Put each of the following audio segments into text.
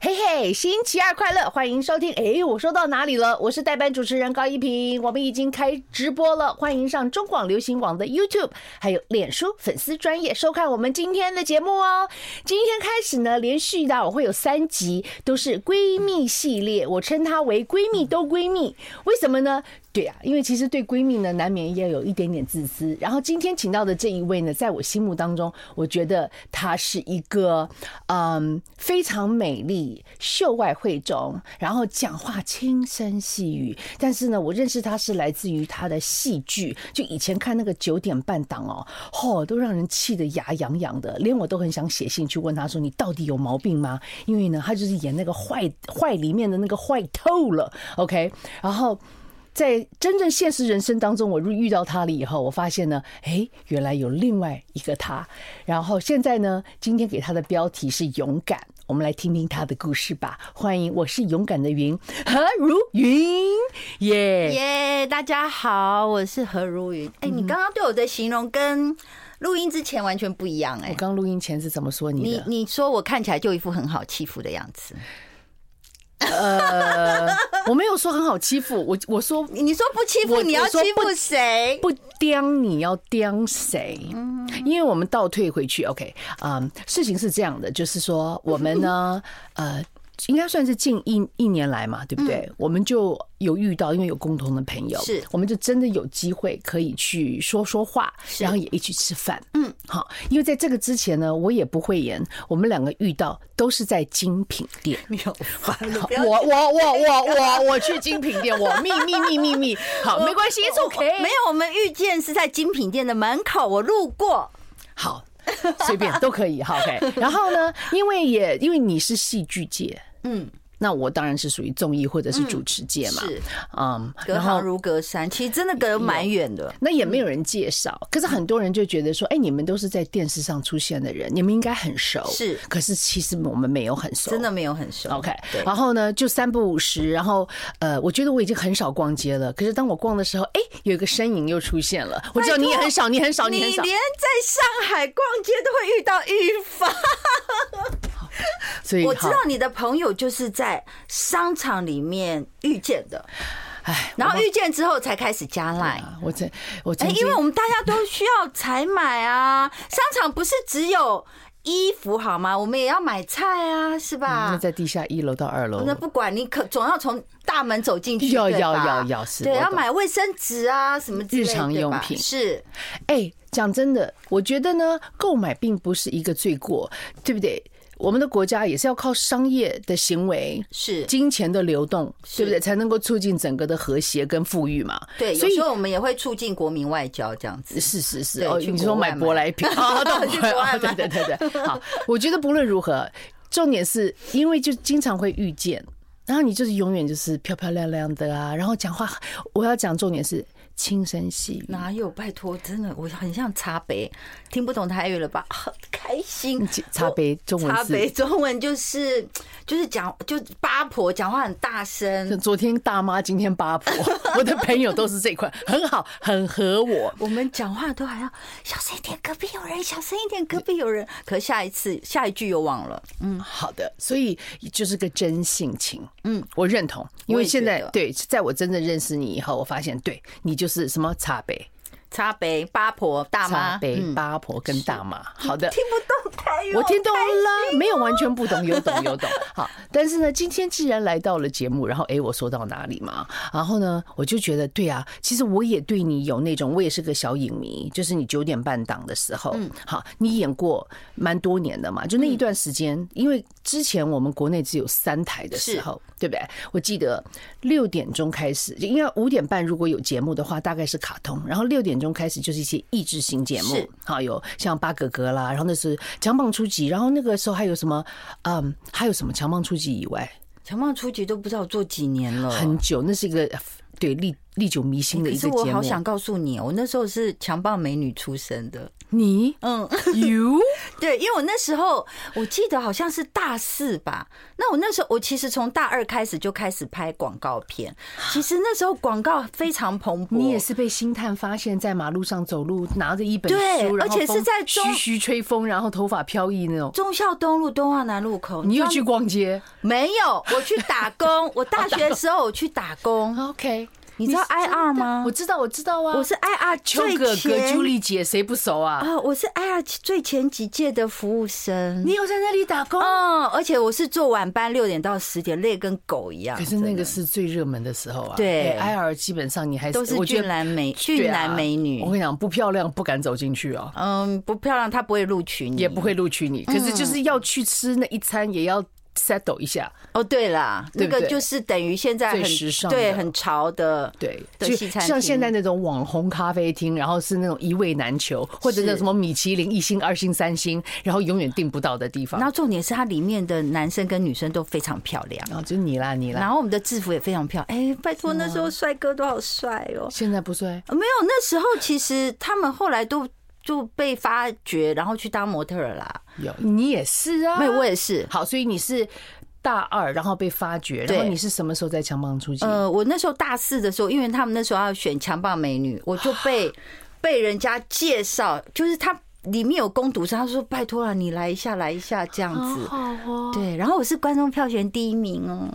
嘿嘿，星期二快乐，欢迎收听。哎，我说到哪里了？我是代班主持人高一平，我们已经开直播了，欢迎上中广流行网的 YouTube，还有脸书粉丝专业收看我们今天的节目哦。今天开始呢，连续的我会有三集都是闺蜜系列，我称它为闺蜜都闺蜜，为什么呢？对啊，因为其实对闺蜜呢，难免也有一点点自私。然后今天请到的这一位呢，在我心目当中，我觉得她是一个嗯非常美丽、秀外慧中，然后讲话轻声细语。但是呢，我认识她是来自于她的戏剧，就以前看那个九点半档哦，嚯，都让人气得牙痒痒的，连我都很想写信去问她说：“你到底有毛病吗？”因为呢，她就是演那个坏坏里面的那个坏透了。OK，然后。在真正现实人生当中，我遇到他了以后，我发现呢，哎，原来有另外一个他。然后现在呢，今天给他的标题是勇敢，我们来听听他的故事吧。欢迎，我是勇敢的云何如云，耶耶，大家好，我是何如云。哎，你刚刚对我的形容跟录音之前完全不一样。哎，我刚录音前是怎么说你的？你你说我看起来就一副很好欺负的样子。呃，我没有说很好欺负，我我说你说不欺负，你要欺负谁？不刁你要刁谁？因为我们倒退回去，OK，嗯，事情是这样的，就是说我们呢，呃。应该算是近一一年来嘛，对不对？我们就有遇到，因为有共同的朋友，是，我们就真的有机会可以去说说话，然后也一起吃饭。嗯，好，因为在这个之前呢，我也不会演。我们两个遇到都是在精品店。没有，我我我 我我我去精品店，我秘密秘密秘。好，没关系，it's OK。没有，我们遇见是在精品店的门口，我路过。好，随便都可以。好，OK。然后呢，因为也因为你是戏剧界。嗯，那我当然是属于综艺或者是主持界嘛，是，嗯，隔行如隔山，其实真的隔蛮远的。那也没有人介绍，可是很多人就觉得说，哎，你们都是在电视上出现的人，你们应该很熟。是，可是其实我们没有很熟，真的没有很熟。OK，然后呢，就三不五时，然后呃，我觉得我已经很少逛街了。可是当我逛的时候，哎，有一个身影又出现了。我知道你也很少，你很少，你很少，你连在上海逛街都会遇到玉芳。所以 我知道你的朋友就是在商场里面遇见的，哎，然后遇见之后才开始加 Line。我这我哎，因为我们大家都需要采买啊，商场不是只有衣服好吗？我们也要买菜啊，是吧？那在地下一楼到二楼，那不管你可总要从大门走进去，要要要要是，对，要买卫生纸啊，什么日常用品是。哎，讲真的，我觉得呢，购买并不是一个罪过，对不对？我们的国家也是要靠商业的行为，是金钱的流动，对不对？才能够促进整个的和谐跟富裕嘛。对，所以我们也会促进国民外交这样子。是是是，哦，你说买舶来品啊？对对对对对。好，我觉得不论如何，重点是因为就经常会遇见，然后你就是永远就是漂漂亮亮的啊，然后讲话，我要讲重点是。轻声细语，哪有？拜托，真的，我很像茶杯，听不懂台语了吧？很开心。茶杯中文，茶杯中文就是就是讲，就八婆讲话很大声。昨天大妈，今天八婆，我的朋友都是这块，很好，很合我。我们讲话都还要小声一点，隔壁有人，小声一点，隔壁有人。可下一次下一句又忘了。嗯，好的，所以就是个真性情。嗯，我认同，因为现在对，在我真正认识你以后，我发现对你就是什么茶杯，茶杯八婆大妈，茶杯八婆跟大妈。好的，听不懂台语，我听懂了，没有完全不懂，有懂有懂。好，但是呢，今天既然来到了节目，然后哎，我说到哪里嘛？然后呢，我就觉得对啊，其实我也对你有那种，我也是个小影迷，就是你九点半档的时候，嗯，好，你演过蛮多年的嘛，就那一段时间，因为之前我们国内只有三台的时候，对不对？我记得六点钟开始，因为五点半如果有节目的话，大概是卡通，然后六点钟开始就是一些益智型节目，好，有像八哥哥啦，然后那是强棒初级，然后那个时候还有什么，嗯，还有什么强棒初级以外，强棒初级都不知道做几年了，很久，那是一个对历历久弥新的一个节目。可是我好想告诉你，我那时候是强暴美女出身的。你嗯，you 对，因为我那时候我记得好像是大四吧。那我那时候我其实从大二开始就开始拍广告片。其实那时候广告非常蓬勃。你也是被星探发现，在马路上走路，拿着一本书，对，而且是在徐徐吹风，然后头发飘逸那种。忠孝东路东华南路口，你又去逛街？没有，我去打工。我大学的时候我去打工。OK。你知道 I R 吗？我知道，我知道啊。我是 I R 秋哥哥、朱莉姐，谁不熟啊？啊，我是 I R 最前几届的服务生。你有在那里打工？嗯，而且我是做晚班，六点到十点，累跟狗一样。可是那个是最热门的时候啊。对，I R 基本上你还是都是俊男美俊男美女。我跟你讲，不漂亮不敢走进去啊。嗯，不漂亮他不会录取你，也不会录取你。可是就是要去吃那一餐，也要。Settle 一下哦，对啦，那个就是等于现在很时尚，对，很潮的，对，就像现在那种网红咖啡厅，然后是那种一位难求，或者那什么米其林一星、二星、三星，然后永远订不到的地方。然后重点是它里面的男生跟女生都非常漂亮，然后就你啦，你啦。然后我们的制服也非常漂亮，哎，拜托，那时候帅哥都好帅哦。现在不帅？没有，那时候其实他们后来都就被发掘，然后去当模特儿啦。有，你也是啊？没有，我也是。好，所以你是。大二，然后被发掘，然后你是什么时候在强棒出击？呃，我那时候大四的时候，因为他们那时候要选强棒美女，我就被 被人家介绍，就是他里面有攻读生，他说拜托了，你来一下，来一下这样子。好哦。对，然后我是观众票选第一名哦，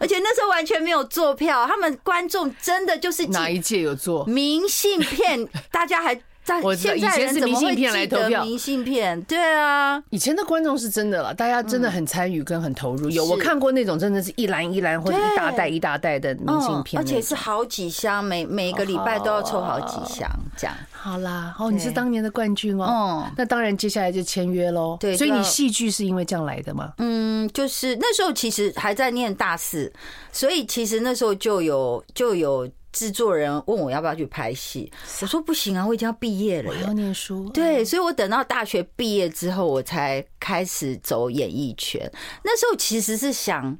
而且那时候完全没有做票，他们观众真的就是哪一届有做明信片，大家还。我以前是明信片来投票，明信片对啊，以前的观众是真的了，大家真的很参与跟很投入。有我看过那种真的是一篮一篮或者一大袋一大袋的明信片，而且是好几箱，每每个礼拜都要抽好几箱这样。好啦，哦，你是当年的冠军哦，那当然接下来就签约喽。对，所以你戏剧是因为这样来的吗？嗯，就是那时候其实还在念大四，所以其实那时候就有就有。制作人问我要不要去拍戏，我说不行啊，我已经要毕业了，我要念书。对，所以我等到大学毕业之后，我才开始走演艺圈。那时候其实是想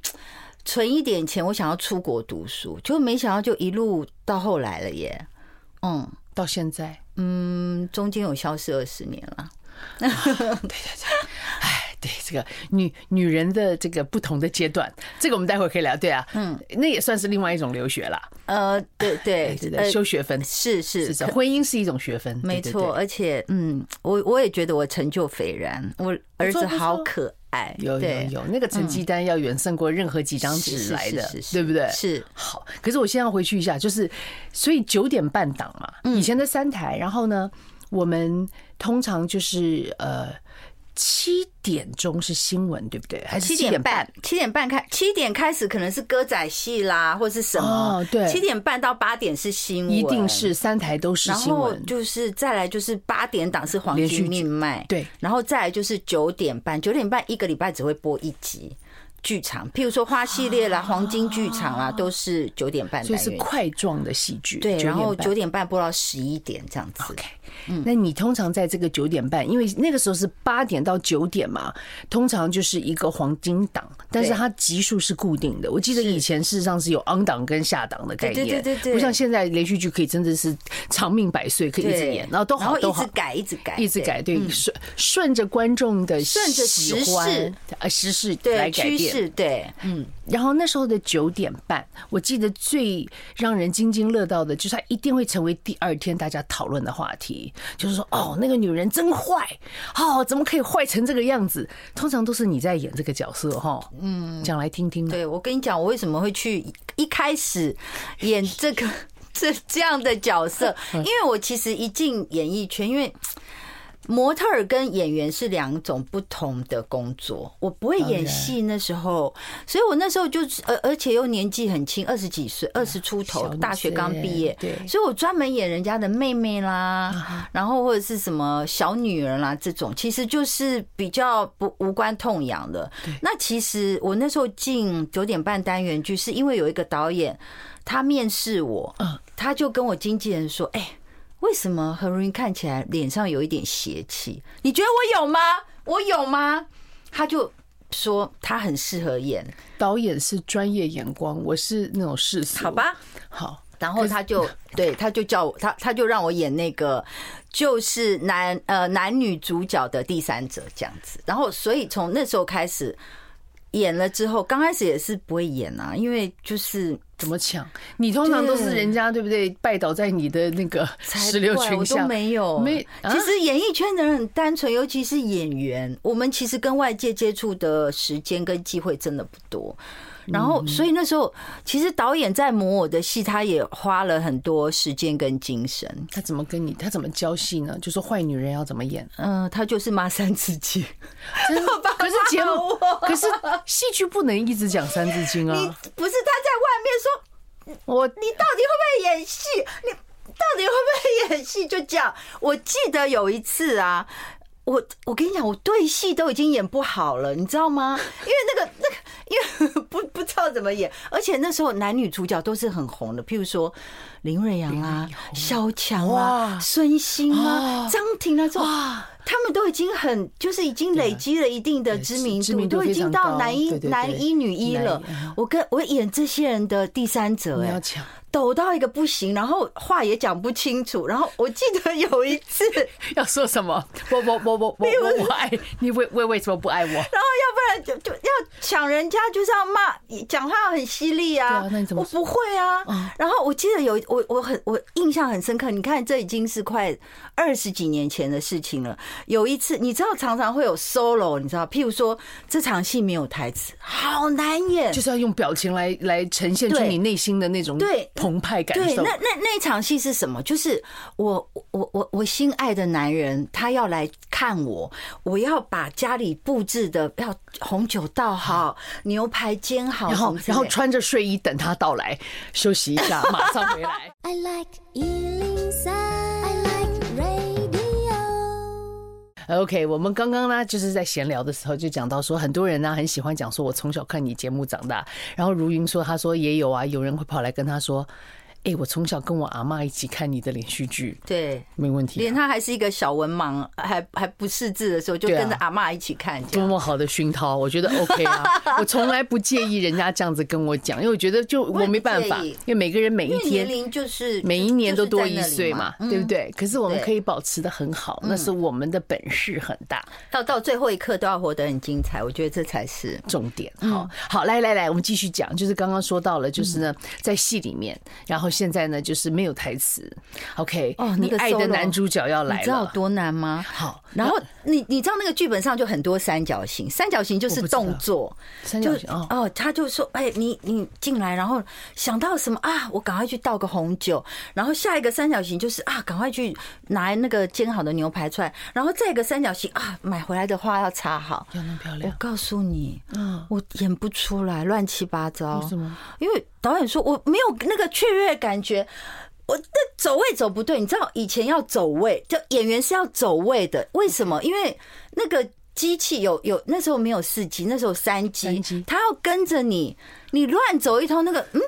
存一点钱，我想要出国读书，就没想到就一路到后来了耶。嗯，到现在，嗯，中间有消失二十年了。对 对对，哎。对这个女女人的这个不同的阶段，这个我们待会儿可以聊。对啊，嗯，那也算是另外一种留学啦。呃，对对对，修学分是是是，婚姻是一种学分，没错。而且，嗯，我我也觉得我成就斐然，我儿子好可爱，有有有，那个成绩单要远胜过任何几张纸来的，对不对？是好。可是我现在要回去一下，就是所以九点半档嘛，以前的三台，然后呢，我们通常就是呃。七点钟是新闻，对不对？还是七点半？七点半开，七点开始可能是歌仔戏啦，或是什么？哦，对。七点半到八点是新闻，一定是三台都是新闻。然后就是再来就是八点档是黄金命脉，对。然后再来就是九点半，九点半一个礼拜只会播一集。剧场，譬如说花系列啦、黄金剧场啦，都是九点半，所以是块状的戏剧。对，然后九点半播到十一点这样子。OK，嗯，那你通常在这个九点半，因为那个时候是八点到九点嘛，通常就是一个黄金档，但是它集数是固定的。我记得以前事实上是有 on 档跟下档的概念，对对对对，不像现在连续剧可以真的是长命百岁，可以一直演，然后都好都好，一直改一直改一直改，对，顺顺着观众的顺着时事呃时事来改变。是对，嗯，然后那时候的九点半，我记得最让人津津乐道的，就是他一定会成为第二天大家讨论的话题，就是说，哦，那个女人真坏，哦，怎么可以坏成这个样子？通常都是你在演这个角色，哈，嗯，讲来听听。对，我跟你讲，我为什么会去一开始演这个。这这样的角色，因为我其实一进演艺圈，因为。模特儿跟演员是两种不同的工作，我不会演戏那时候，所以我那时候就而而且又年纪很轻，二十几岁，二十出头，大学刚毕业，对，所以我专门演人家的妹妹啦，然后或者是什么小女儿啦这种，其实就是比较不无关痛痒的。那其实我那时候进九点半单元剧，是因为有一个导演他面试我，他就跟我经纪人说，哎。为什么何如云看起来脸上有一点邪气？你觉得我有吗？我有吗？他就说他很适合演。导演是专业眼光，我是那种世俗。好吧，好。然后他就 对，他就叫我，他他就让我演那个，就是男呃男女主角的第三者这样子。然后所以从那时候开始。演了之后，刚开始也是不会演啊，因为就是怎么抢？你通常都是人家对不对？拜倒在你的那个石榴裙下，我都没有。没，其实演艺圈的人很单纯，尤其是演员，我们其实跟外界接触的时间跟机会真的不多。然后，所以那时候其实导演在磨我的戏，他也花了很多时间跟精神。他怎么跟你？他怎么教戏呢？就说坏女人要怎么演？嗯，他就是骂三字经。真的吧？可是节目，可是戏剧不能一直讲三字经啊！你不是他在外面说，我你到底会不会演戏？你到底会不会演戏？就讲，我记得有一次啊。我我跟你讲，我对戏都已经演不好了，你知道吗？因为那个那个，因为 不不知道怎么演，而且那时候男女主角都是很红的，譬如说林瑞阳啊、小强啊、孙兴啊、张庭啊这种，他们都已经很就是已经累积了一定的知名度，都已经到男一男一女一了。我跟我演这些人的第三者，哎。抖到一个不行，然后话也讲不清楚。然后我记得有一次 要说什么，我我我我我我爱 你，为为为什么不爱我？然后要不然就就要抢人家，就是要骂，讲话很犀利啊。我不会啊。然后我记得有我我很我印象很深刻。你看，这已经是快二十几年前的事情了。有一次，你知道常常会有 solo，你知道，譬如说这场戏没有台词，好难演，就是要用表情来来呈现出你内心的那种对。澎湃感受。对，那那那场戏是什么？就是我我我我心爱的男人，他要来看我，我要把家里布置的要红酒倒好，牛排煎好，然后然后穿着睡衣等他到来，休息一下，马上回来。I like 103, OK，我们刚刚呢就是在闲聊的时候就讲到说，很多人呢很喜欢讲说，我从小看你节目长大。然后如云说，他说也有啊，有人会跑来跟他说。哎、欸，我从小跟我阿妈一起看你的连续剧，对，没问题、啊。连他还是一个小文盲，还还不识字的时候，就跟着阿妈一起看，多么好的熏陶，我觉得 OK 啊。我从来不介意人家这样子跟我讲，因为我觉得就我没办法，因为每个人每一天年龄就是每一年都多一岁嘛，对不对？可是我们可以保持的很好，那是我们的本事很大。到到最后一刻都要活得很精彩，我觉得这才是重点。好，好，来来来，我们继续讲，就是刚刚说到了，就是呢，在戏里面，然后现在呢，就是。没有台词，OK？哦，你爱的男主角要来了，你知道多难吗？好，然后你你知道那个剧本上就很多三角形，三角形就是动作，三角形哦，哦，他就说，哎，你你进来，然后想到什么啊？我赶快去倒个红酒，然后下一个三角形就是啊，赶快去拿那个煎好的牛排出来，然后再一个三角形啊，买回来的花要插好，要那么漂亮。我告诉你，嗯，我演不出来，乱七八糟。为什么？因为导演说我没有那个雀跃感觉。我的走位走不对，你知道以前要走位，就演员是要走位的。为什么？因为那个机器有有那时候没有四机，那时候三机，他要跟着你，你乱走一通，那个嗯，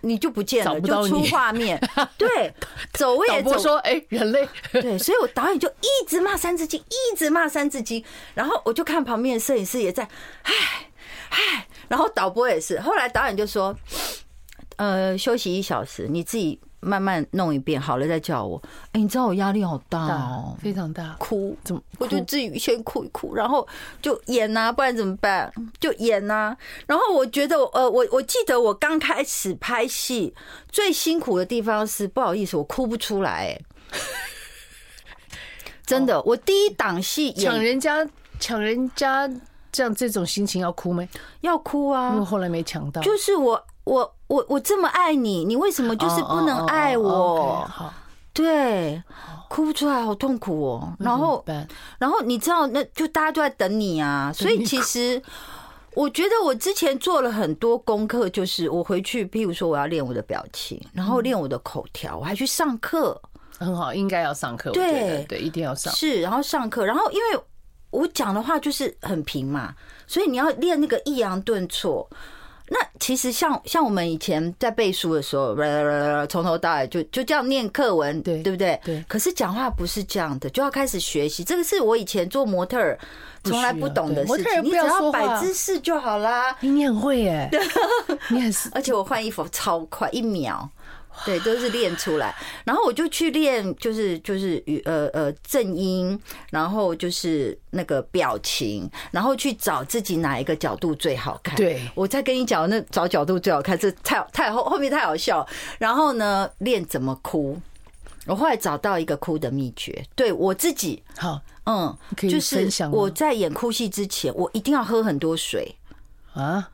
你就不见了，就出画面。对，走位也走。说哎，人类。对，所以我导演就一直骂三字经，一直骂三字经，然后我就看旁边的摄影师也在，唉唉，然后导播也是。后来导演就说，呃，休息一小时，你自己。慢慢弄一遍，好了再叫我。哎，你知道我压力好大哦，非常大，哭怎么？我就自己先哭一哭，然后就演呐，不然怎么办？就演呐。然后我觉得，呃，我我记得我刚开始拍戏最辛苦的地方是，不好意思，我哭不出来。真的，我第一档戏抢人家抢人家这样这种心情要哭没？要哭啊！因为后来没抢到，就是我我我我这么爱你，你为什么就是不能爱我？好，对，哭不出来，好痛苦哦。然后，然后你知道，那就大家都在等你啊。所以其实我觉得我之前做了很多功课，就是我回去，譬如说我要练我的表情，然后练我的口条，我还去上课。很好，应该要上课。对对，一定要上。是，然后上课，然后因为我讲的话就是很平嘛，所以你要练那个抑扬顿挫。那其实像像我们以前在背书的时候，从头到尾就就这样念课文，对对不对？对。可是讲话不是这样的，就要开始学习。这个是我以前做模特儿从来不懂的事情。你只要摆姿势就好啦。你很会耶，你很，而且我换衣服超快，一秒。对，都是练出来，然后我就去练，就是就是语呃呃正音，然后就是那个表情，然后去找自己哪一个角度最好看。对，我再跟你讲，那找角度最好看，这太太后后面太好笑。然后呢，练怎么哭，我后来找到一个哭的秘诀，对我自己好，嗯，就是我在演哭戏之前，我一定要喝很多水啊。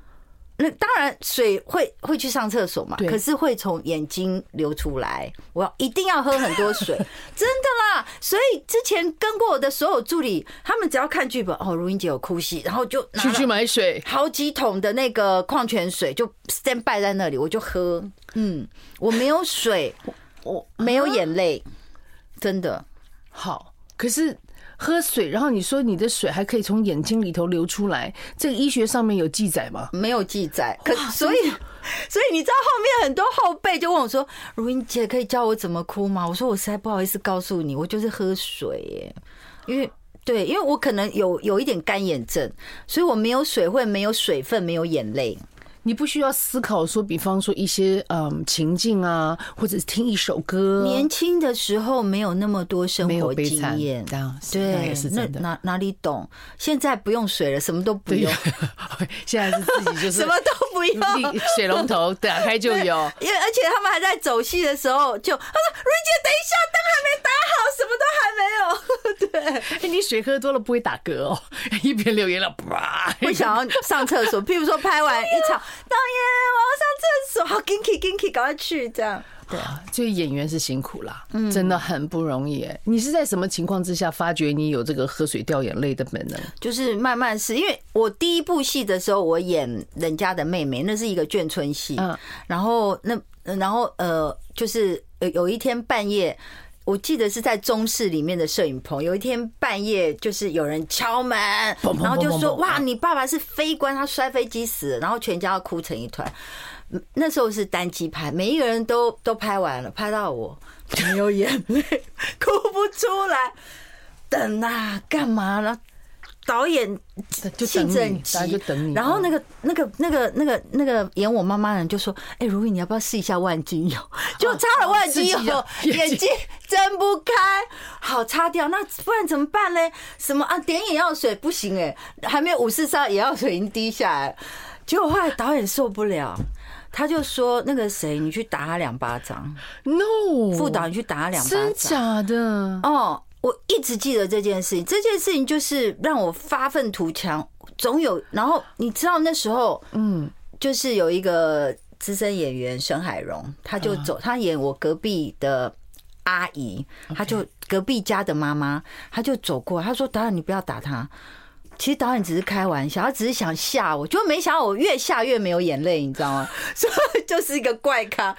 那当然，水会会去上厕所嘛，可是会从眼睛流出来。我要一定要喝很多水，真的啦。所以之前跟过我的所有助理，他们只要看剧本，哦，如英姐有哭戏，然后就去去买水，好几桶的那个矿泉水就 stand by 在那里，我就喝。嗯，我没有水，我没有眼泪，真的好。可是。喝水，然后你说你的水还可以从眼睛里头流出来，这个医学上面有记载吗？没有记载。可所以，所以你知道后面很多后辈就问我说：“如英姐，可以教我怎么哭吗？”我说：“我实在不好意思告诉你，我就是喝水耶，因为对，因为我可能有有一点干眼症，所以我没有水会没有水分，没有眼泪。”你不需要思考说，比方说一些嗯情境啊，或者是听一首歌。年轻的时候没有那么多生活经验，对，那哪哪里懂？现在不用水了，什么都不用。现在是自己就是 什么都不用，水龙头打开就有。因为而且他们还在走戏的时候，就他说：“瑞姐，等一下，灯还没打好，什么都还没有。”对，哎，你水喝多了不会打嗝哦，一边流眼泪，啪！会想要上厕所，譬如说拍完一场。导演，我要上厕所，好，Ginky Ginky，赶快去，这样。对啊，这个演员是辛苦啦，嗯，真的很不容易。哎，你是在什么情况之下发觉你有这个喝水掉眼泪的本能？就是慢慢是因为我第一部戏的时候，我演人家的妹妹，那是一个眷村戏，嗯，然后那然后呃，就是有有一天半夜。我记得是在中视里面的摄影棚，有一天半夜，就是有人敲门，然后就说：“哇，你爸爸是飞官，他摔飞机死。”然后全家要哭成一团。那时候是单机拍，每一个人都都拍完了，拍到我没有眼泪，哭不出来。等啊，干嘛呢？导演气质很急，然后那个那个那个那个那个演我妈妈的人就说：“哎，如意，你要不要试一下万金油？” 就擦了万金油，眼睛睁不开，好擦掉。那不然怎么办呢？什么啊？点眼药水不行哎，还没有五四三，眼药水已经滴下来。结果后来导演受不了，他就说：“那个谁，你去打他两巴掌。” No，副导，你去打他两巴掌，真假的？哦。我一直记得这件事情，这件事情就是让我发愤图强，总有。然后你知道那时候，嗯，就是有一个资深演员沈海荣，他就走，他演我隔壁的阿姨，他就隔壁家的妈妈，他就走过，他说：“导演，你不要打他。”其实导演只是开玩笑，他只是想吓我，就没想到我越吓越没有眼泪，你知道吗？所以就是一个怪咖。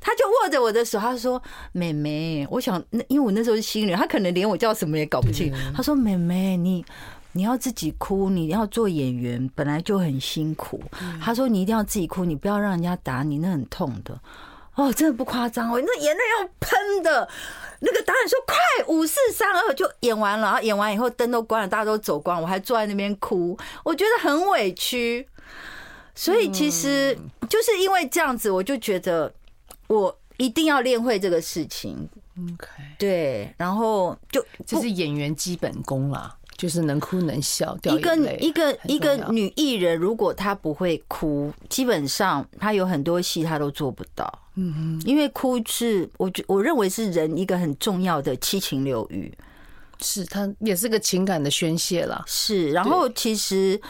他就握着我的手，他说：“妹妹，我想那因为我那时候是新人，他可能连我叫什么也搞不清。他说：‘妹妹，你你要自己哭，你要做演员本来就很辛苦。’他说：‘你一定要自己哭，你不要让人家打你，那很痛的。’哦，真的不夸张哦，那眼泪要喷的。”那个导演说：“快，五四三二，就演完了。然后演完以后，灯都关了，大家都走光，我还坐在那边哭，我觉得很委屈。所以其实就是因为这样子，我就觉得我一定要练会这个事情。OK，对，然后就这是演员基本功啦，就是能哭能笑。一个一个一个女艺人，如果她不会哭，基本上她有很多戏她都做不到。”嗯，因为哭是我觉我认为是人一个很重要的七情六欲，是她也是个情感的宣泄啦。是，然后其实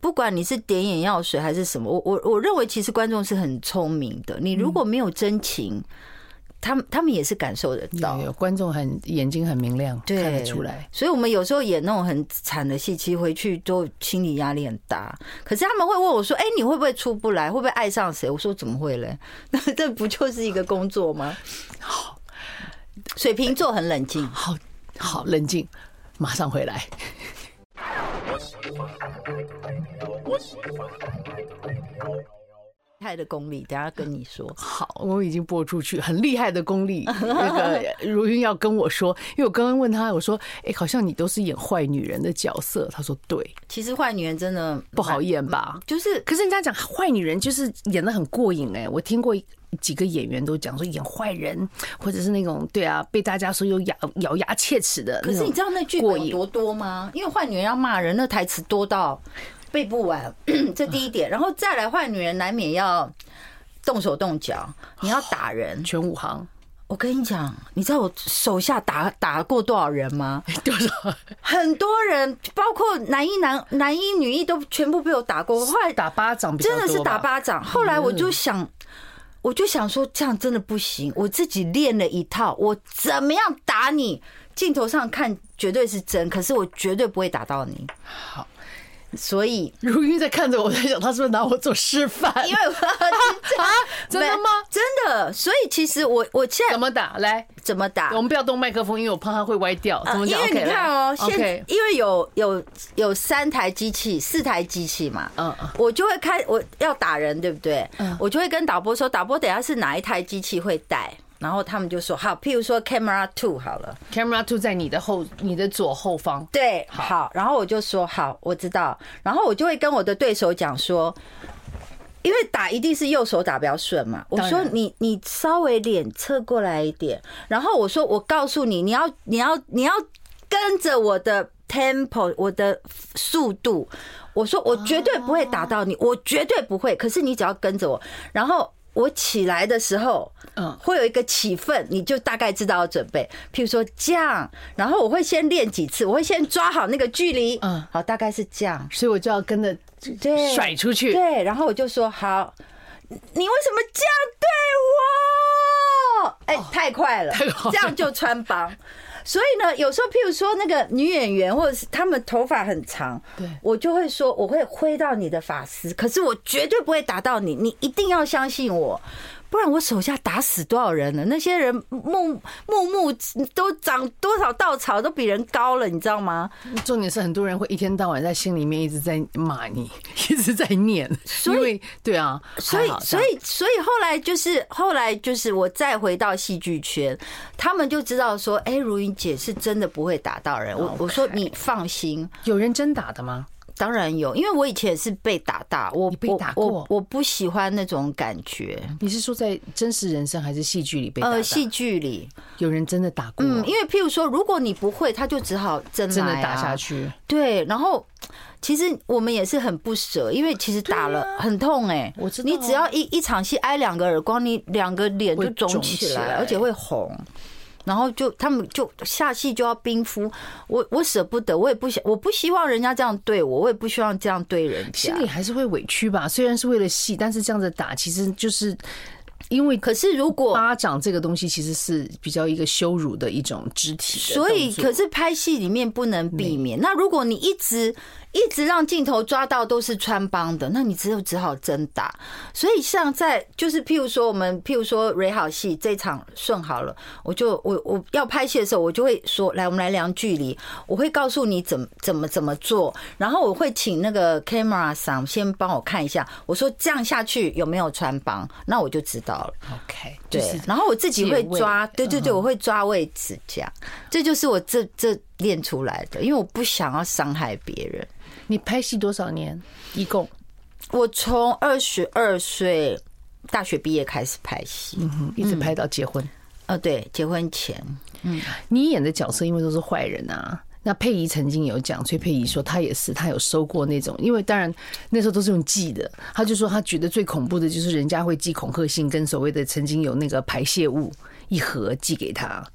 不管你是点眼药水还是什么，我我我认为其实观众是很聪明的。你如果没有真情。他们他们也是感受得到，有观众很眼睛很明亮，看得出来。所以，我们有时候演那种很惨的戏，其实回去都心理压力很大。可是他们会问我说：“哎，你会不会出不来？会不会爱上谁？”我说：“怎么会嘞？那这不就是一个工作吗？”好，水瓶座很冷静，好好冷静，马上回来。厉害的功力，等下跟你说。好，我已经播出去，很厉害的功力。那个如云要跟我说，因为我刚刚问他，我说：“哎，好像你都是演坏女人的角色。”他说：“对，其实坏女人真的不好演吧？就是，可是人家讲坏女人就是演的很过瘾哎。我听过几个演员都讲说，演坏人或者是那种对啊，被大家说有咬咬牙切齿的。可是你知道那剧本有多多吗？因为坏女人要骂人，那台词多到。背不完，这第一点，然后再来坏女人难免要动手动脚，你要打人，全武行。我跟你讲，你知道我手下打打过多少人吗？多少？很多人，包括男一男男一女一都全部被我打过。后来打巴掌，真的是打巴掌。后来我就想，我就想说，这样真的不行。我自己练了一套，我怎么样打你？镜头上看绝对是真，可是我绝对不会打到你。好。所以如云在看着我，在想他是不是拿我做示范？因为啊，真的吗？真的。所以其实我我现在怎么打？来，怎么打？我们不要动麦克风，因为我怕它会歪掉。怎么讲？因为你看哦，现因为有有有三台机器，四台机器嘛。嗯嗯。我就会开，我要打人，对不对？嗯。我就会跟导播说，导播等下是哪一台机器会带？然后他们就说好，譬如说 camera two 好了，camera two 在你的后，你的左后方。对，好。然后我就说好，我知道。然后我就会跟我的对手讲说，因为打一定是右手打比较顺嘛。我说你你稍微脸侧过来一点。然后我说我告诉你，你要你要你要跟着我的 tempo，我的速度。我说我绝对不会打到你，我绝对不会。可是你只要跟着我，然后。我起来的时候，嗯，会有一个起奋，你就大概知道要准备。譬如说这样，然后我会先练几次，我会先抓好那个距离，嗯，好，大概是这样，所以我就要跟着对甩出去，对，然后我就说好，你为什么这样对我？哎，太快了，这样就穿帮。所以呢，有时候譬如说那个女演员，或者是她们头发很长，对，我就会说我会挥到你的发丝，可是我绝对不会打到你，你一定要相信我。不然我手下打死多少人了？那些人木木木都长多少稻草都比人高了，你知道吗？重点是很多人会一天到晚在心里面一直在骂你，一直在念。所以对啊，所以所以所以后来就是后来就是我再回到戏剧圈，他们就知道说，哎，如云姐是真的不会打到人。我我说你放心，有人真打的吗？当然有，因为我以前也是被打大，我被打过，我我不喜欢那种感觉。你是说在真实人生还是戏剧里被打？呃，戏剧里有人真的打过。嗯，因为譬如说，如果你不会，他就只好真真的打下去。对，然后其实我们也是很不舍，因为其实打了很痛哎。我知道，你只要一一场戏挨两个耳光，你两个脸就肿起来，而且会红。然后就他们就下戏就要冰敷，我我舍不得，我也不想，我不希望人家这样对我，我也不希望这样对人家，心里还是会委屈吧。虽然是为了戏，但是这样子打，其实就是因为，可是如果巴掌这个东西其实是比较一个羞辱的一种肢体，所以可是拍戏里面不能避免。那如果你一直。一直让镜头抓到都是穿帮的，那你只有只好真打。所以像在就是譬如说我们譬如说蕊好戏这场顺好了，我就我我要拍戏的时候，我就会说来我们来量距离，我会告诉你怎么怎么怎么做，然后我会请那个 camera 上先帮我看一下，我说这样下去有没有穿帮，那我就知道了。OK，对，然后我自己会抓，对对对，我会抓位置，这样，这就是我这这练出来的，因为我不想要伤害别人。你拍戏多少年？一共，我从二十二岁大学毕业开始拍戏，嗯，一直拍到结婚。呃，对，结婚前，嗯，你演的角色因为都是坏人啊。那佩仪曾经有讲，崔佩仪说她也是，她有收过那种，因为当然那时候都是用寄的，她就说她觉得最恐怖的就是人家会寄恐吓信，跟所谓的曾经有那个排泄物一盒寄给她。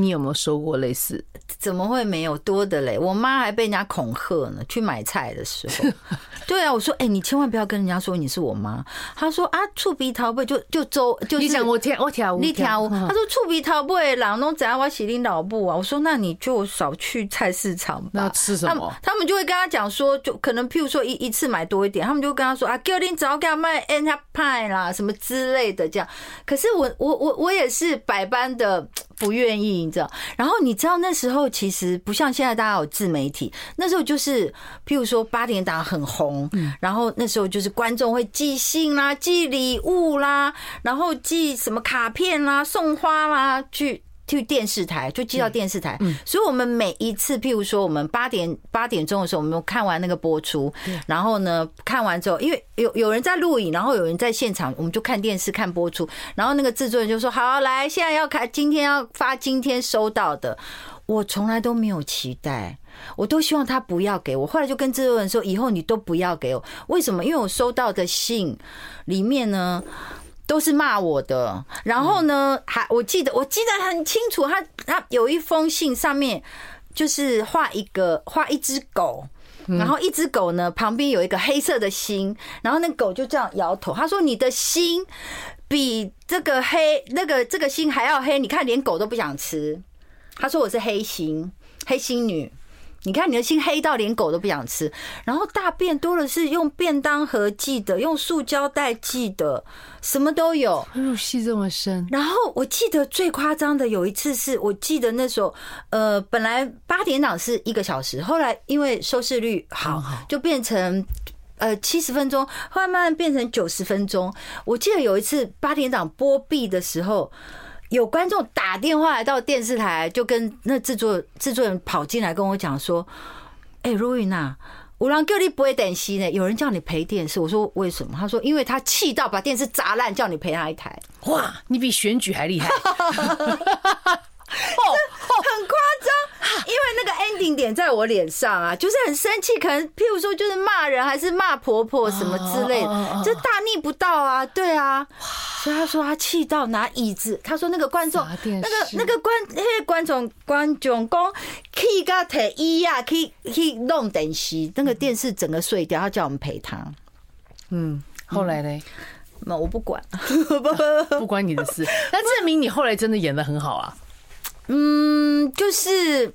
你有没有收过类似？怎么会没有多的嘞？我妈还被人家恐吓呢。去买菜的时候，对啊，我说，哎、欸，你千万不要跟人家说你是我妈。她说啊，触鼻桃背就就周就是你讲我跳我听你跳舞。她说触鼻桃背的人拢知影我洗你老母啊。我说那你就少去菜市场吧。那吃什么？他们，就会跟他讲说，就可能譬如说一一次买多一点，他们就跟他说啊，叫你早给他买 N 派啦，什么之类的这样。可是我我我我也是百般的。不愿意，你知道？然后你知道那时候其实不像现在大家有自媒体，那时候就是譬如说八点档很红，然后那时候就是观众会寄信啦、寄礼物啦，然后寄什么卡片啦、送花啦去。去电视台就寄到电视台，所以我们每一次，譬如说我们八点八点钟的时候，我们看完那个播出，然后呢看完之后，因为有有人在录影，然后有人在现场，我们就看电视看播出，然后那个制作人就说：“好，来，现在要开，今天要发今天收到的。”我从来都没有期待，我都希望他不要给我。后来就跟制作人说：“以后你都不要给我。”为什么？因为我收到的信里面呢。都是骂我的，然后呢，还我记得我记得很清楚，他他有一封信上面就是画一个画一只狗，然后一只狗呢旁边有一个黑色的心，然后那狗就这样摇头，他说你的心比这个黑那个这个心还要黑，你看连狗都不想吃，他说我是黑心黑心女。你看你的心黑到连狗都不想吃，然后大便多的是用便当盒寄的，用塑胶袋寄的，什么都有。入戏这么深。然后我记得最夸张的有一次是，我记得那时候，呃，本来八点档是一个小时，后来因为收视率好，就变成呃七十分钟，后来慢慢变成九十分钟。我记得有一次八点档播毕的时候。有观众打电话来到电视台，就跟那制作制作人跑进来跟我讲说：“哎，如云娜，我让叫你赔电视呢，有人叫你赔电视。”我说：“为什么？”他说：“因为他气到把电视砸烂，叫你赔他一台。”哇，你比选举还厉害！哦，很夸张，因为那个 ending 点在我脸上啊，就是很生气，可能譬如说就是骂人，还是骂婆婆什么之类的，这大逆不道啊，对啊。所以他说他气到拿椅子，他说那个观众，那个那个观那个观众观众讲气到提椅啊，去去弄电视，那个电视整个碎掉，他叫我们赔他。嗯，后来呢？那我不管，不关你的事。那证明你后来真的演的很好啊。嗯，就是。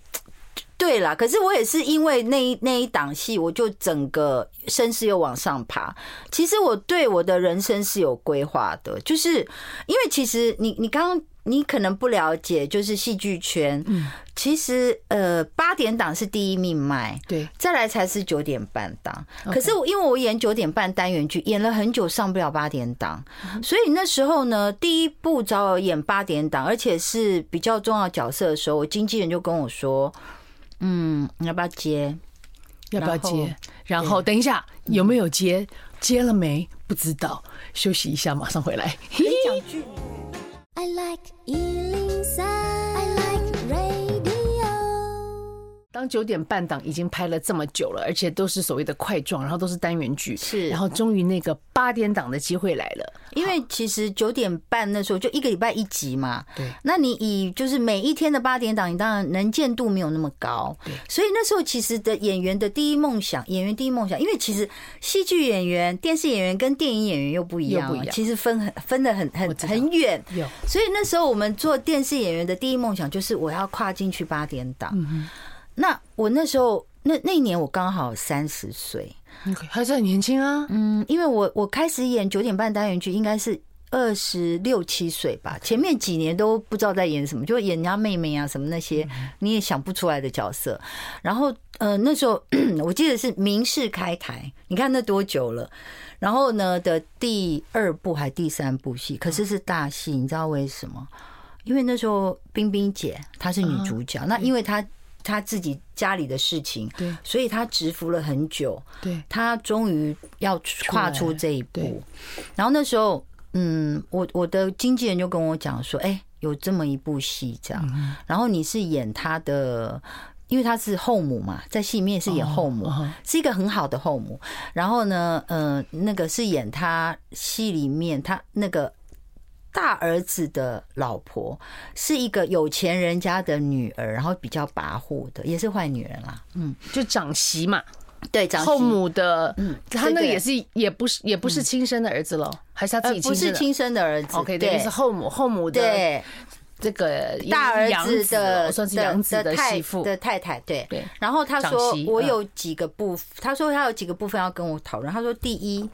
对啦，可是我也是因为那一那一档戏，我就整个身势又往上爬。其实我对我的人生是有规划的，就是因为其实你你刚刚你可能不了解，就是戏剧圈，嗯，其实呃八点档是第一命脉，对，再来才是九点半档。可是我因为我演九点半单元剧，演了很久上不了八点档，所以那时候呢，第一部找我演八点档，而且是比较重要角色的时候，我经纪人就跟我说。嗯，你要不要接？要不要接？然后等一下有没有接？接了没？不知道。休息一下，马上回来。讲剧。I like Ealing Sound. I like rain. 当九点半档已经拍了这么久了，而且都是所谓的块状，然后都是单元剧，是，然后终于那个八点档的机会来了。因为其实九点半那时候就一个礼拜一集嘛，对。那你以就是每一天的八点档，你当然能见度没有那么高，对。所以那时候其实的演员的第一梦想，演员第一梦想，因为其实戏剧演员、电视演员跟电影演员又不一样，其实分很分的很很很远。有。所以那时候我们做电视演员的第一梦想就是我要跨进去八点档。嗯那我那时候那那一年我刚好三十岁，还是很年轻啊。嗯，因为我我开始演九点半单元剧应该是二十六七岁吧，前面几年都不知道在演什么，就演人家妹妹啊什么那些你也想不出来的角色。然后呃那时候 我记得是明视开台，你看那多久了？然后呢的第二部还第三部戏，可是是大戏，你知道为什么？因为那时候冰冰姐她是女主角，那因为她。他自己家里的事情，对，所以他蛰伏了很久，对，他终于要跨出这一步。然后那时候，嗯，我我的经纪人就跟我讲说，哎，有这么一部戏这样，然后你是演他的，因为他是后母嘛，在戏里面是演后母，是一个很好的后母。然后呢，呃，那个是演他戏里面他那个大儿子的老婆是一个有钱人家的女儿，然后比较跋扈的，也是坏女人啦。嗯，就长媳嘛，对，长媳后母的，嗯，他那个也是，也不是，也不是亲生的儿子喽，还是他自己亲生的？不是亲生的儿子。OK，对，是后母，后母的，对，这个大儿子的算是养子的媳妇的太太，对对。然后他说，我有几个部分，他说他有几个部分要跟我讨论。他说，第一。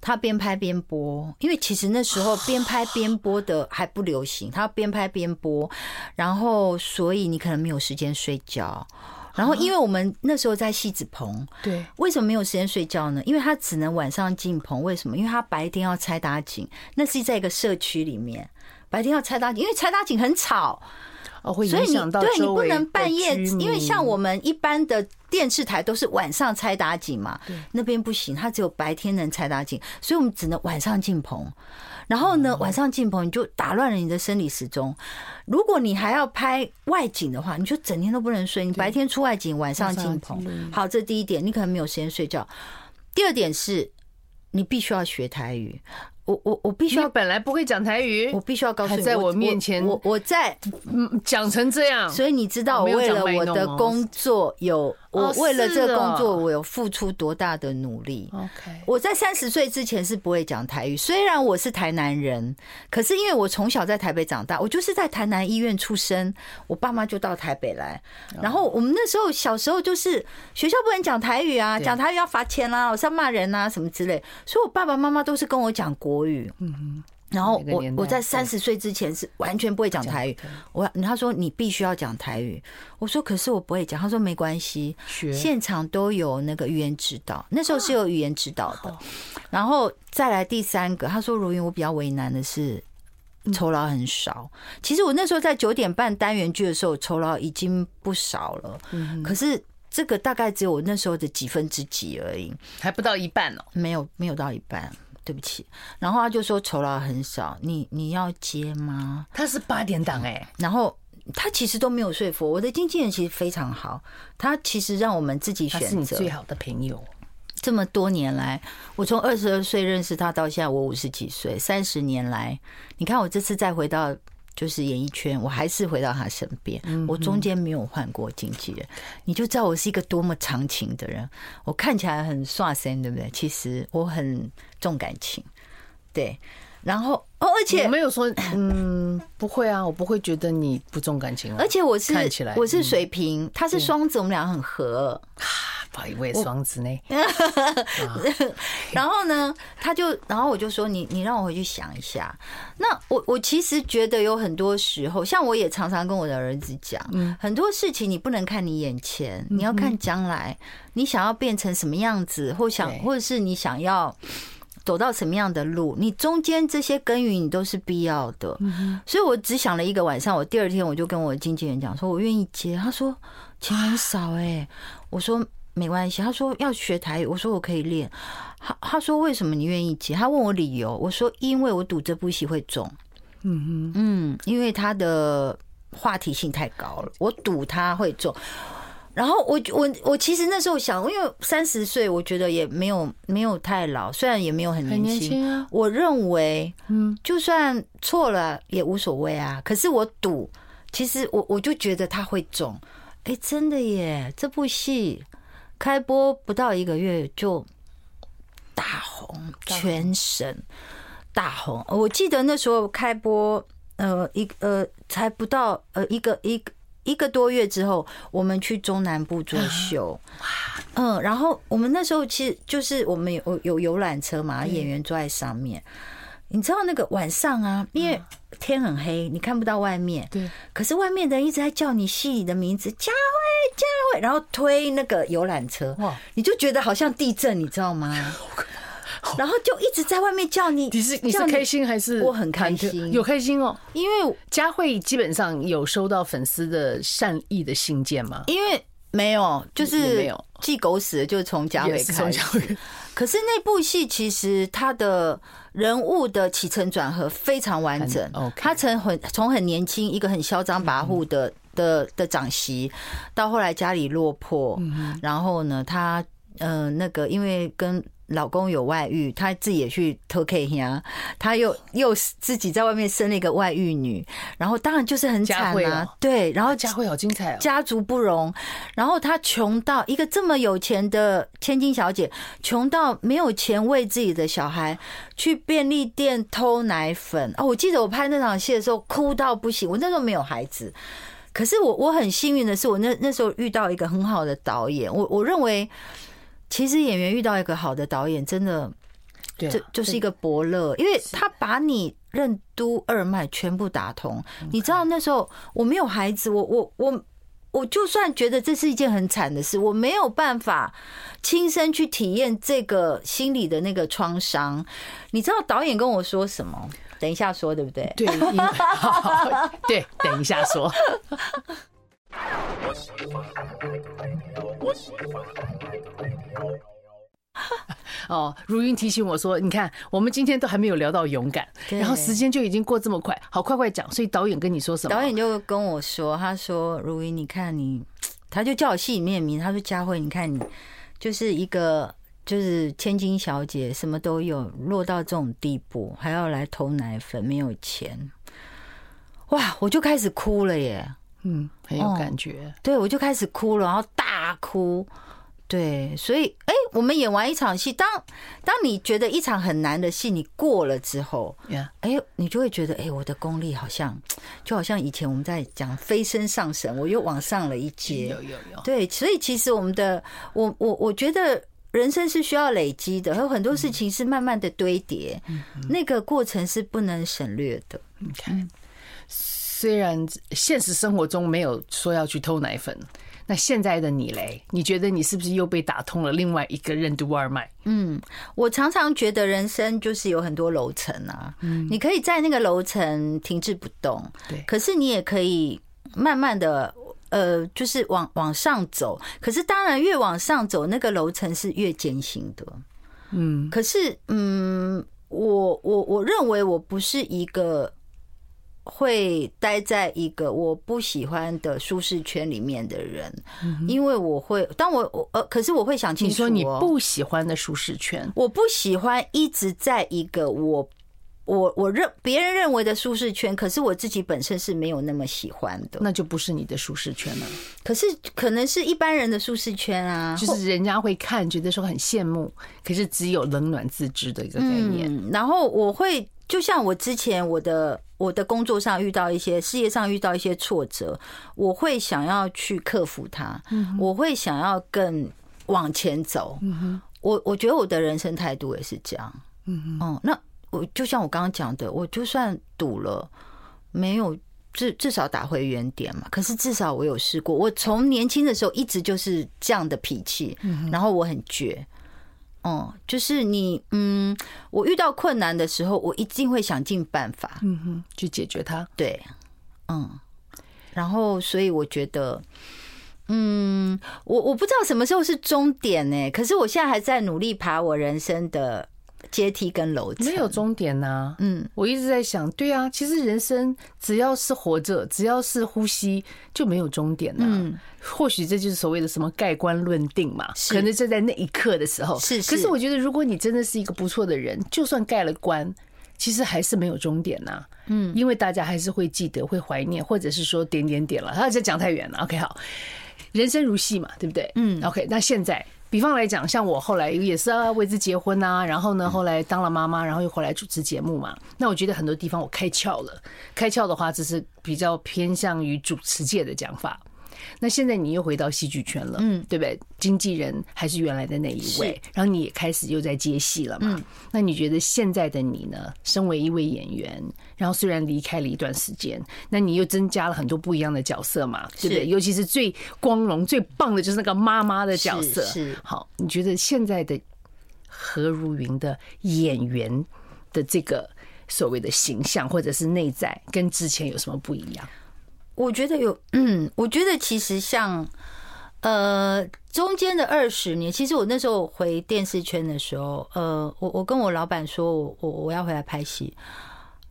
他边拍边播，因为其实那时候边拍边播的还不流行。他边拍边播，然后所以你可能没有时间睡觉。然后因为我们那时候在戏子棚，对，为什么没有时间睡觉呢？因为他只能晚上进棚。为什么？因为他白天要拆打井，那是在一个社区里面，白天要拆打井，因为拆打井很吵。所以你对你不能半夜，因为像我们一般的电视台都是晚上拆打井嘛，那边不行，它只有白天能拆打井，所以我们只能晚上进棚。然后呢，晚上进棚你就打乱了你的生理时钟。如果你还要拍外景的话，你就整天都不能睡。你白天出外景，晚上进棚。好，这第一点，你可能没有时间睡觉。第二点是，你必须要学台语。我我我必须要，本来不会讲台语，我必须要告诉你，在我面前，我我在讲成这样，所以你知道我为了我的工作有。我为了这个工作，我有付出多大的努力？OK，我在三十岁之前是不会讲台语。虽然我是台南人，可是因为我从小在台北长大，我就是在台南医院出生，我爸妈就到台北来。然后我们那时候小时候就是学校不能讲台语啊，讲台语要罚钱啦，我是要骂人啊什么之类，所以我爸爸妈妈都是跟我讲国语。嗯哼。然后我我在三十岁之前是完全不会讲台语，我他说你必须要讲台语，我说可是我不会讲，他说没关系，现场都有那个语言指导，那时候是有语言指导的，然后再来第三个，他说如云我比较为难的是酬劳很少，其实我那时候在九点半单元剧的时候酬劳已经不少了，可是这个大概只有我那时候的几分之几而已，还不到一半哦，没有没有到一半。对不起，然后他就说酬劳很少，你你要接吗？他是八点档哎，然后他其实都没有说服我。我的经纪人其实非常好，他其实让我们自己选择。是你最好的朋友，这么多年来，我从二十二岁认识他到现在，我五十几岁，三十年来，你看我这次再回到。就是演艺圈，我还是回到他身边，我中间没有换过经纪人，你就知道我是一个多么长情的人。我看起来很耍身，对不对？其实我很重感情，对。然后哦，而且我没有说，嗯，不会啊，我不会觉得你不重感情。而且我是看起来我是水瓶，他是双子，我们俩很合。不好意思，我也双子呢。然后呢，他就，然后我就说，你你让我回去想一下。那我我其实觉得有很多时候，像我也常常跟我的儿子讲，很多事情你不能看你眼前，你要看将来，你想要变成什么样子，或想，或者是你想要走到什么样的路，你中间这些耕耘你都是必要的。所以我只想了一个晚上，我第二天我就跟我的经纪人讲，说我愿意接。他说钱很少哎，我说。没关系，他说要学台语，我说我可以练。他他说为什么你愿意接？他问我理由，我说因为我赌这部戏会中。嗯嗯，因为他的话题性太高了，我赌他会中。然后我我我其实那时候想，因为三十岁，我觉得也没有没有太老，虽然也没有很年轻。我认为，嗯，就算错了也无所谓啊。可是我赌，其实我我就觉得他会中。哎，真的耶，这部戏。开播不到一个月就大红，全省大红。我记得那时候开播，呃，一呃，才不到呃一个一个一个多月之后，我们去中南部做秀。嗯，然后我们那时候其实就是我们有有游览车嘛，演员坐在上面。你知道那个晚上啊，因为天很黑，你看不到外面。对。可是外面的人一直在叫你戏里的名字，佳慧，佳慧，然后推那个游览车，哇，你就觉得好像地震，你知道吗？然后就一直在外面叫你。你是你是开心还是？我很开心，有开心哦。因为佳慧基本上有收到粉丝的善意的信件吗？因为没有，就是没有寄狗屎，就从佳慧开始。可是那部戏其实他的人物的起承转合非常完整。他从很从很年轻一个很嚣张跋扈的的的长媳，到后来家里落魄，然后呢，他呃，那个因为跟老公有外遇，她自己也去偷 K 呀，她又又自己在外面生了一个外遇女，然后当然就是很惨啊，对，然后家慧好精彩哦，家族不容，然后她穷到一个这么有钱的千金小姐，穷到没有钱为自己的小孩，去便利店偷奶粉啊！我记得我拍那场戏的时候哭到不行，我那时候没有孩子，可是我我很幸运的是，我那那时候遇到一个很好的导演，我我认为。其实演员遇到一个好的导演，真的，这就是一个伯乐，因为他把你任督二脉全部打通。你知道那时候我没有孩子，我我我我就算觉得这是一件很惨的事，我没有办法亲身去体验这个心理的那个创伤。你知道导演跟我说什么？等一下说，对不对？对，对，等一下说。哦，如云提醒我说：“你看，我们今天都还没有聊到勇敢，然后时间就已经过这么快，好，快快讲。”所以导演跟你说什么？导演就跟我说：“他说，如云，你看你，他就叫我戏里面名，他说佳慧，你看你就是一个就是千金小姐，什么都有，落到这种地步，还要来偷奶粉，没有钱。哇，我就开始哭了耶。”嗯，很有感觉。哦、对，我就开始哭了，然后大哭。对，所以，哎，我们演完一场戏，当当你觉得一场很难的戏你过了之后，哎，你就会觉得，哎，我的功力好像，就好像以前我们在讲飞升上神，我又往上了一阶。有有有。对，所以其实我们的，我我我觉得人生是需要累积的，还有很多事情是慢慢的堆叠，那个过程是不能省略的。你看。虽然现实生活中没有说要去偷奶粉，那现在的你嘞？你觉得你是不是又被打通了另外一个任督二脉？嗯，我常常觉得人生就是有很多楼层啊，嗯，你可以在那个楼层停滞不动，对，可是你也可以慢慢的，呃，就是往往上走。可是当然越往上走，那个楼层是越艰辛的，嗯。可是，嗯，我我我认为我不是一个。会待在一个我不喜欢的舒适圈里面的人，因为我会，当我我呃，可是我会想清楚，你说你不喜欢的舒适圈，我不喜欢一直在一个我我我认别人认为的舒适圈，可是我自己本身是没有那么喜欢的，那就不是你的舒适圈了。可是可能是一般人的舒适圈啊，就是人家会看觉得说很羡慕，可是只有冷暖自知的一个概念。嗯，然后我会。就像我之前我的我的工作上遇到一些事业上遇到一些挫折，我会想要去克服它，我会想要更往前走。我我觉得我的人生态度也是这样。嗯，那我就像我刚刚讲的，我就算赌了，没有至至少打回原点嘛。可是至少我有试过。我从年轻的时候一直就是这样的脾气，然后我很倔。哦，就是你，嗯，我遇到困难的时候，我一定会想尽办法，嗯哼，去解决它。对，嗯，然后所以我觉得，嗯，我我不知道什么时候是终点呢？可是我现在还在努力爬我人生的。阶梯跟楼层没有终点呐。嗯，我一直在想，对啊，其实人生只要是活着，只要是呼吸，就没有终点呐。嗯，或许这就是所谓的什么盖棺论定嘛。可能就在那一刻的时候。是。可是我觉得，如果你真的是一个不错的人，就算盖了棺，其实还是没有终点呐。嗯，因为大家还是会记得、会怀念，或者是说点点点了。他这讲太远了。OK，好，人生如戏嘛，对不对？嗯。OK，那现在。比方来讲，像我后来也是啊为之结婚啊，然后呢，后来当了妈妈，然后又回来主持节目嘛。那我觉得很多地方我开窍了，开窍的话，这是比较偏向于主持界的讲法。那现在你又回到戏剧圈了，嗯，对不对？经纪人还是原来的那一位，然后你也开始又在接戏了嘛。那你觉得现在的你呢？身为一位演员，然后虽然离开了一段时间，那你又增加了很多不一样的角色嘛，对不对？尤其是最光荣、最棒的就是那个妈妈的角色。是好，你觉得现在的何如云的演员的这个所谓的形象，或者是内在，跟之前有什么不一样？我觉得有，嗯，我觉得其实像，呃，中间的二十年，其实我那时候回电视圈的时候，呃，我我跟我老板说我我要回来拍戏，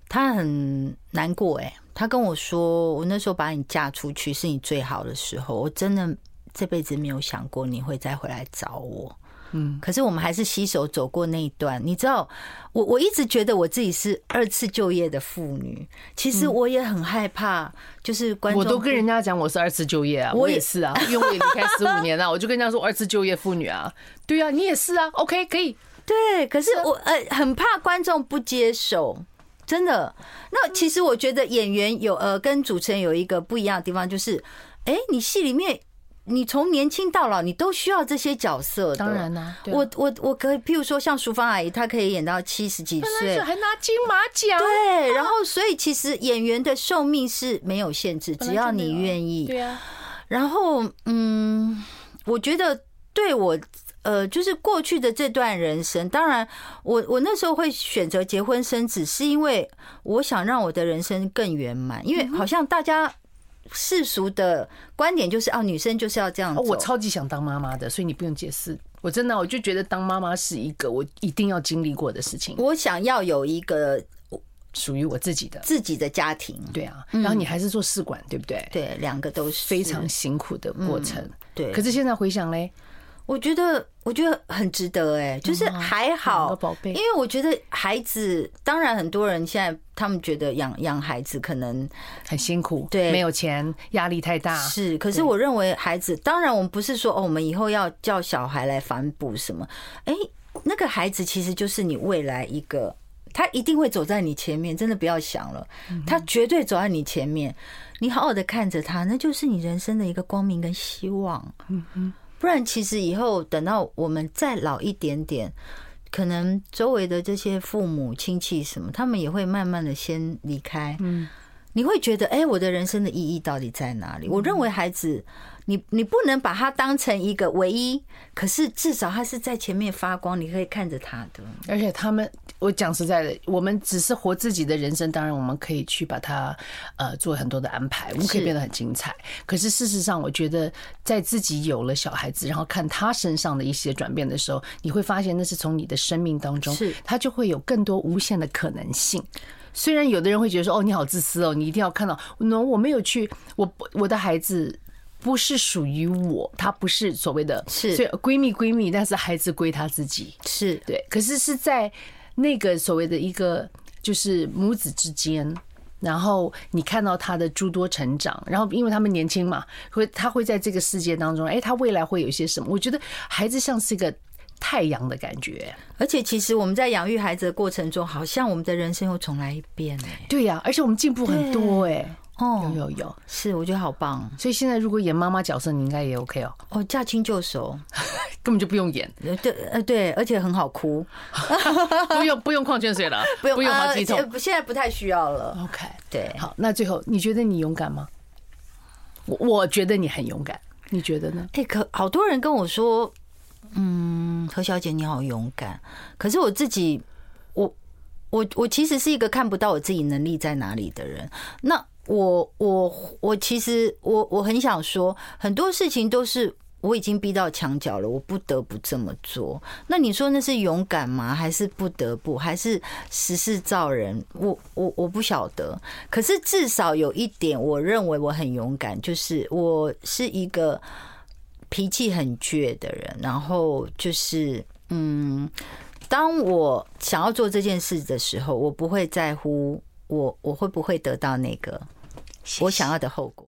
他很难过，诶，他跟我说，我那时候把你嫁出去是你最好的时候，我真的这辈子没有想过你会再回来找我，嗯，可是我们还是携手走过那一段。你知道，我我一直觉得我自己是二次就业的妇女，其实我也很害怕，就是观众，我都跟人家讲我是二次就业啊，我也是啊，因为我也离开十五年了，我就跟人家说二次就业妇女啊，对啊，你也是啊，OK，可以，对，可是我呃很怕观众不接受，真的。那其实我觉得演员有呃跟主持人有一个不一样的地方，就是，哎，你戏里面。你从年轻到老，你都需要这些角色的。当然啦，我我我可以，譬如说像淑芳阿姨，她可以演到七十几岁，还拿金马奖。对，然后所以其实演员的寿命是没有限制，只要你愿意。对啊。然后，嗯，我觉得对我，呃，就是过去的这段人生，当然，我我那时候会选择结婚生子，是因为我想让我的人生更圆满，因为好像大家。世俗的观点就是啊，女生就是要这样子。我超级想当妈妈的，所以你不用解释。我真的，我就觉得当妈妈是一个我一定要经历过的事情。我想要有一个属于我自己的自己的家庭。对啊，然后你还是做试管，对不对？对，两个都是非常辛苦的过程。对，可是现在回想嘞。我觉得，我觉得很值得哎，就是还好，宝贝，因为我觉得孩子，当然很多人现在他们觉得养养孩子可能很辛苦，对，没有钱，压力太大，是。可是我认为孩子，当然我们不是说哦，我们以后要叫小孩来反哺什么，哎，那个孩子其实就是你未来一个，他一定会走在你前面，真的不要想了，他绝对走在你前面，你好好的看着他，那就是你人生的一个光明跟希望，嗯嗯。不然，其实以后等到我们再老一点点，可能周围的这些父母亲戚什么，他们也会慢慢的先离开。嗯，你会觉得，哎，我的人生的意义到底在哪里？我认为孩子。你你不能把它当成一个唯一，可是至少他是在前面发光，你可以看着他的。而且他们，我讲实在的，我们只是活自己的人生，当然我们可以去把它呃做很多的安排，我们可以变得很精彩。可是事实上，我觉得在自己有了小孩子，然后看他身上的一些转变的时候，你会发现那是从你的生命当中，是他就会有更多无限的可能性。虽然有的人会觉得说，哦，你好自私哦，你一定要看到，no，我没有去，我我的孩子。不是属于我，她不是所谓的，是所以闺蜜闺蜜，但是孩子归她自己，是对。可是是在那个所谓的一个就是母子之间，然后你看到他的诸多成长，然后因为他们年轻嘛，会他会在这个世界当中，哎，他未来会有一些什么？我觉得孩子像是一个太阳的感觉，而且其实我们在养育孩子的过程中，好像我们的人生又重来一遍哎。对呀，而且我们进步很多哎。哦，有有有，是我觉得好棒。所以现在如果演妈妈角色，你应该也 OK 哦。哦，驾轻就熟，根本就不用演。对，呃，对，而且很好哭，不用不用矿泉水了，不用不用好几桶。现在不太需要了。OK，对，好，那最后你觉得你勇敢吗？我我觉得你很勇敢，你觉得呢？哎，可好多人跟我说，嗯，何小姐你好勇敢。可是我自己，我我我其实是一个看不到我自己能力在哪里的人。那我我我其实我我很想说，很多事情都是我已经逼到墙角了，我不得不这么做。那你说那是勇敢吗？还是不得不？还是时势造人？我我我不晓得。可是至少有一点，我认为我很勇敢，就是我是一个脾气很倔的人。然后就是嗯，当我想要做这件事的时候，我不会在乎我我会不会得到那个。我想要的后果。